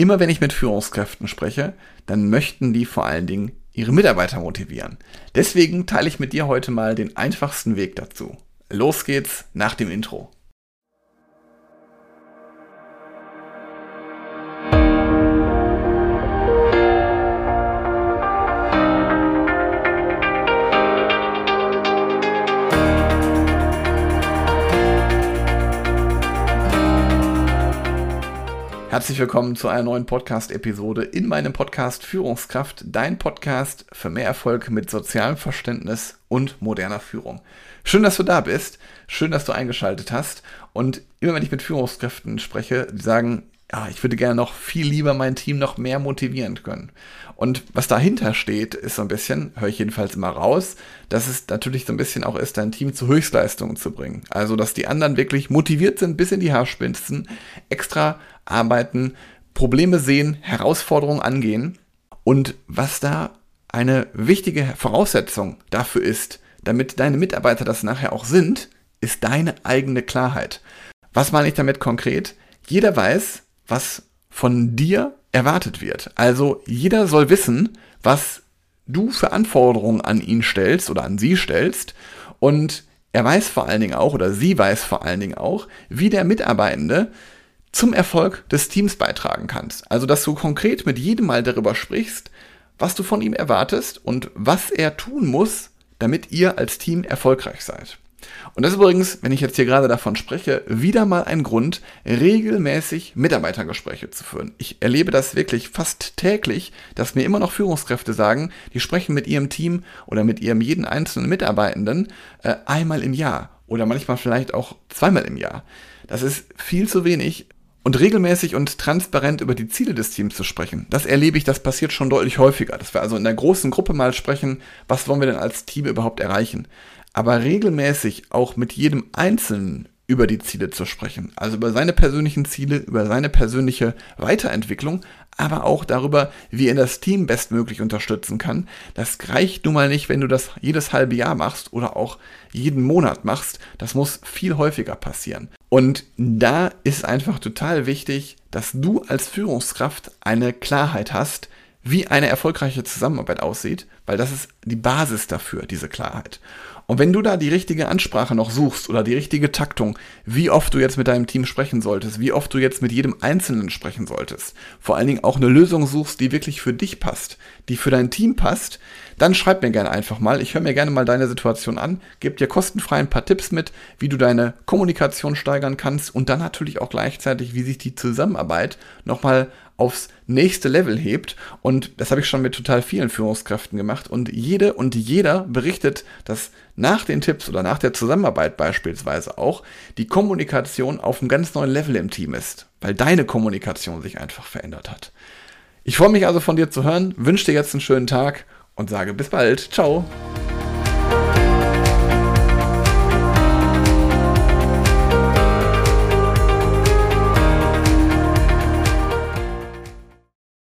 immer wenn ich mit Führungskräften spreche, dann möchten die vor allen Dingen ihre Mitarbeiter motivieren. Deswegen teile ich mit dir heute mal den einfachsten Weg dazu. Los geht's nach dem Intro. Herzlich willkommen zu einer neuen Podcast-Episode in meinem Podcast Führungskraft, dein Podcast für mehr Erfolg mit sozialem Verständnis und moderner Führung. Schön, dass du da bist, schön, dass du eingeschaltet hast und immer wenn ich mit Führungskräften spreche, die sagen, ja, ich würde gerne noch viel lieber mein Team noch mehr motivieren können. Und was dahinter steht, ist so ein bisschen, höre ich jedenfalls immer raus, dass es natürlich so ein bisschen auch ist, dein Team zu Höchstleistungen zu bringen. Also, dass die anderen wirklich motiviert sind bis in die Haarspitzen, extra arbeiten, Probleme sehen, Herausforderungen angehen. Und was da eine wichtige Voraussetzung dafür ist, damit deine Mitarbeiter das nachher auch sind, ist deine eigene Klarheit. Was meine ich damit konkret? Jeder weiß, was von dir erwartet wird. Also jeder soll wissen, was du für Anforderungen an ihn stellst oder an sie stellst und er weiß vor allen Dingen auch oder sie weiß vor allen Dingen auch, wie der Mitarbeitende zum Erfolg des Teams beitragen kannst. Also, dass du konkret mit jedem Mal darüber sprichst, was du von ihm erwartest und was er tun muss, damit ihr als Team erfolgreich seid. Und das ist übrigens, wenn ich jetzt hier gerade davon spreche, wieder mal ein Grund, regelmäßig Mitarbeitergespräche zu führen. Ich erlebe das wirklich fast täglich, dass mir immer noch Führungskräfte sagen, die sprechen mit ihrem Team oder mit ihrem jeden einzelnen Mitarbeitenden äh, einmal im Jahr oder manchmal vielleicht auch zweimal im Jahr. Das ist viel zu wenig und regelmäßig und transparent über die Ziele des Teams zu sprechen. Das erlebe ich, das passiert schon deutlich häufiger. Dass wir also in der großen Gruppe mal sprechen, was wollen wir denn als Team überhaupt erreichen aber regelmäßig auch mit jedem Einzelnen über die Ziele zu sprechen. Also über seine persönlichen Ziele, über seine persönliche Weiterentwicklung, aber auch darüber, wie er das Team bestmöglich unterstützen kann. Das reicht nun mal nicht, wenn du das jedes halbe Jahr machst oder auch jeden Monat machst. Das muss viel häufiger passieren. Und da ist einfach total wichtig, dass du als Führungskraft eine Klarheit hast, wie eine erfolgreiche Zusammenarbeit aussieht, weil das ist die Basis dafür, diese Klarheit. Und wenn du da die richtige Ansprache noch suchst oder die richtige Taktung, wie oft du jetzt mit deinem Team sprechen solltest, wie oft du jetzt mit jedem Einzelnen sprechen solltest, vor allen Dingen auch eine Lösung suchst, die wirklich für dich passt, die für dein Team passt, dann schreib mir gerne einfach mal. Ich höre mir gerne mal deine Situation an, gebe dir kostenfrei ein paar Tipps mit, wie du deine Kommunikation steigern kannst und dann natürlich auch gleichzeitig, wie sich die Zusammenarbeit nochmal aufs nächste Level hebt. Und das habe ich schon mit total vielen Führungskräften gemacht. Und jede und jeder berichtet, dass nach den Tipps oder nach der Zusammenarbeit beispielsweise auch die Kommunikation auf einem ganz neuen Level im Team ist, weil deine Kommunikation sich einfach verändert hat. Ich freue mich also von dir zu hören, wünsche dir jetzt einen schönen Tag und sage bis bald. Ciao.